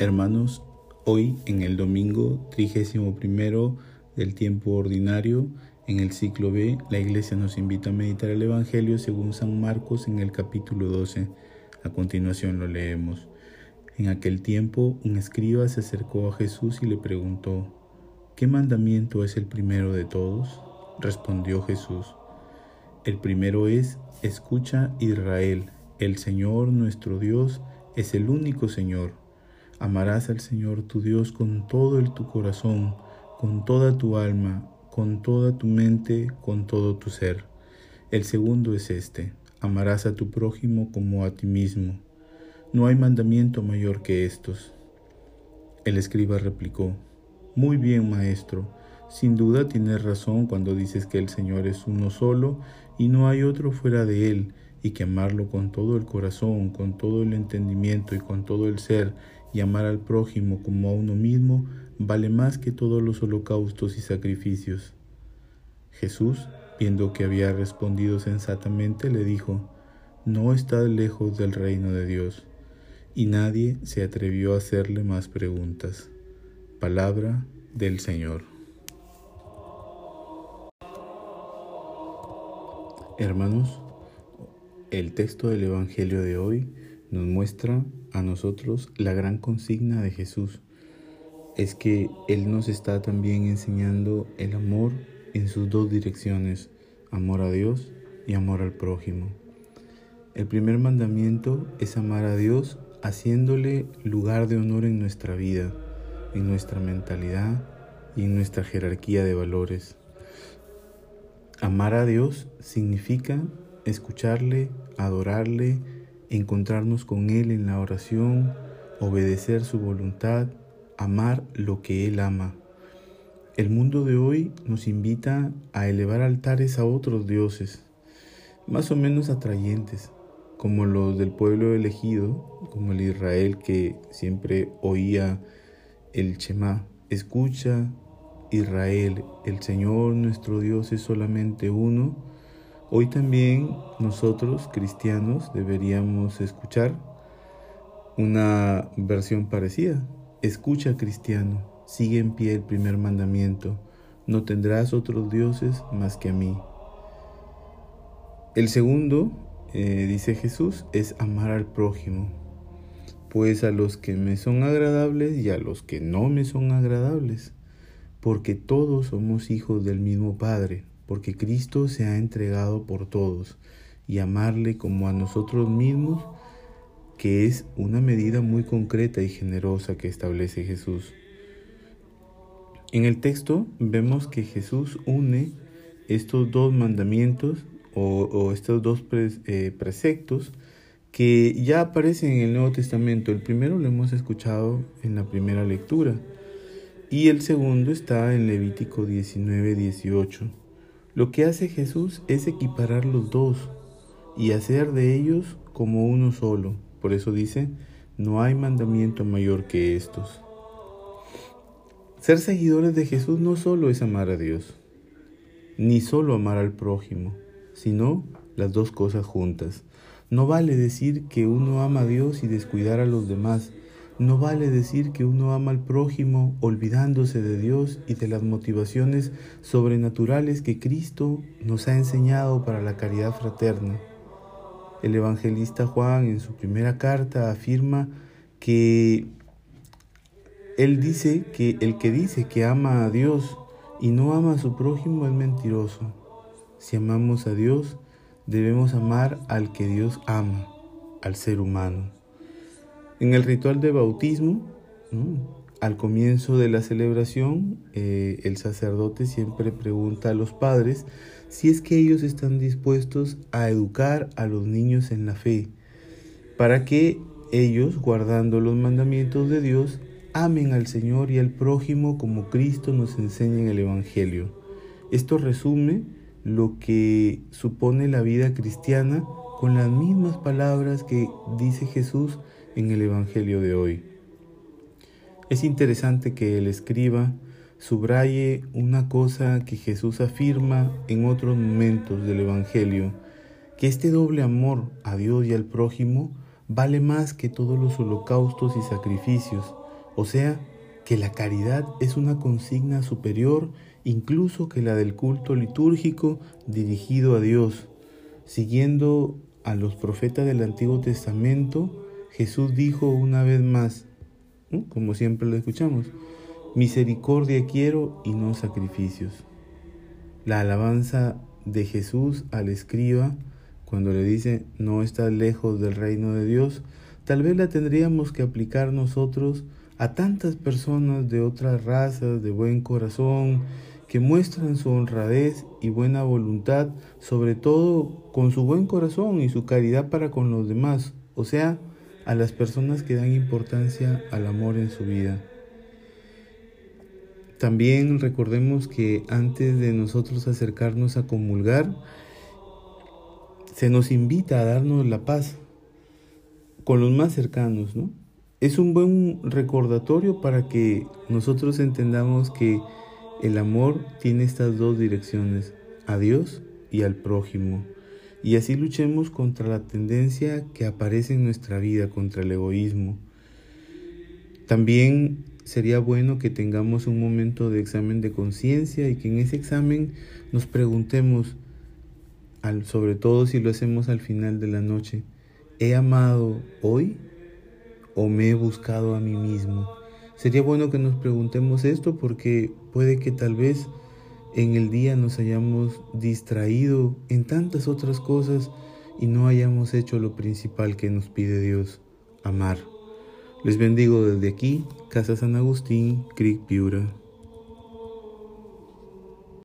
Hermanos, hoy en el domingo trigésimo primero del tiempo ordinario, en el ciclo B, la Iglesia nos invita a meditar el Evangelio según San Marcos en el capítulo 12. A continuación lo leemos. En aquel tiempo, un escriba se acercó a Jesús y le preguntó, ¿qué mandamiento es el primero de todos? Respondió Jesús, el primero es, escucha Israel, el Señor nuestro Dios es el único Señor. Amarás al Señor tu Dios con todo el tu corazón, con toda tu alma, con toda tu mente, con todo tu ser. El segundo es este, amarás a tu prójimo como a ti mismo. No hay mandamiento mayor que estos. El escriba replicó, Muy bien, maestro, sin duda tienes razón cuando dices que el Señor es uno solo y no hay otro fuera de él, y que amarlo con todo el corazón, con todo el entendimiento y con todo el ser, y amar al prójimo como a uno mismo vale más que todos los holocaustos y sacrificios. Jesús, viendo que había respondido sensatamente, le dijo, No estás lejos del reino de Dios. Y nadie se atrevió a hacerle más preguntas. Palabra del Señor. Hermanos, el texto del Evangelio de hoy nos muestra a nosotros la gran consigna de Jesús. Es que Él nos está también enseñando el amor en sus dos direcciones, amor a Dios y amor al prójimo. El primer mandamiento es amar a Dios haciéndole lugar de honor en nuestra vida, en nuestra mentalidad y en nuestra jerarquía de valores. Amar a Dios significa escucharle, adorarle, encontrarnos con Él en la oración, obedecer su voluntad, amar lo que Él ama. El mundo de hoy nos invita a elevar altares a otros dioses, más o menos atrayentes, como los del pueblo elegido, como el Israel que siempre oía el Shema. Escucha, Israel, el Señor nuestro Dios es solamente uno Hoy también nosotros, cristianos, deberíamos escuchar una versión parecida. Escucha, cristiano, sigue en pie el primer mandamiento. No tendrás otros dioses más que a mí. El segundo, eh, dice Jesús, es amar al prójimo, pues a los que me son agradables y a los que no me son agradables, porque todos somos hijos del mismo Padre porque Cristo se ha entregado por todos y amarle como a nosotros mismos, que es una medida muy concreta y generosa que establece Jesús. En el texto vemos que Jesús une estos dos mandamientos o, estos dos eh, preceptos que ya aparecen en el Nuevo Testamento. El primero lo hemos escuchado en la primera lectura y el segundo está en Levítico 19, 18. Lo que hace Jesús es equiparar los dos y hacer de ellos como uno solo. Por eso dice, no hay mandamiento mayor que estos. Ser seguidores de Jesús no solo es amar a Dios, ni solo amar al prójimo, sino las dos cosas juntas. No vale decir que uno ama a Dios y descuidar a los demás, no vale decir que uno ama al prójimo olvidándose de Dios y de las motivaciones sobrenaturales que Cristo nos ha enseñado para la caridad fraterna. El evangelista Juan en su primera carta afirma que él dice que el que dice que ama a Dios y no ama a su prójimo es mentiroso. Si amamos a Dios, debemos amar al que Dios ama, al ser humano. En el ritual de bautismo, al comienzo de la celebración, eh, el sacerdote siempre pregunta a los padres si es que ellos están dispuestos a educar a los niños en la fe, para que ellos, guardando los mandamientos de Dios, amen al Señor y al prójimo como Cristo nos enseña en el Evangelio. Esto resume lo que supone la vida cristiana con las mismas palabras que dice Jesús en el Evangelio de hoy. Es interesante que el escriba subraye una cosa que Jesús afirma en otros momentos del Evangelio, que este doble amor a Dios y al prójimo vale más que todos los holocaustos y sacrificios, O sea, que la caridad es una consigna superior incluso que la del culto litúrgico dirigido a Dios. Siguiendo a los profetas del Antiguo Testamento, Jesús dijo una vez más, como siempre lo escuchamos, misericordia quiero y no sacrificios. La alabanza de Jesús al escriba, cuando le dice, no estás lejos del reino de Dios, tal vez la tendríamos que aplicar nosotros a tantas personas de otras razas, de buen corazón, que muestran su honradez y buena voluntad, sobre todo con su buen corazón y su caridad para con los demás, o sea, a las personas que dan importancia al amor en su vida. También recordemos que antes de nosotros acercarnos a comulgar, se nos invita a darnos la paz con los más cercanos, ¿no? Es un buen recordatorio para que nosotros entendamos que el amor tiene estas dos direcciones, a Dios y al prójimo y así luchemos contra la tendencia que aparece en nuestra vida, contra el egoísmo. También sería bueno que tengamos un momento de examen de conciencia y que en ese examen nos preguntemos, sobre todo si lo hacemos al final de la noche, ¿he amado hoy o me he buscado a mí mismo? Sería bueno que nos preguntemos esto porque puede que tal vez en el día nos hayamos distraído en tantas otras cosas y no hayamos hecho lo principal que nos pide Dios, amar. Les bendigo desde aquí, Casa San Agustín, Creek Piura.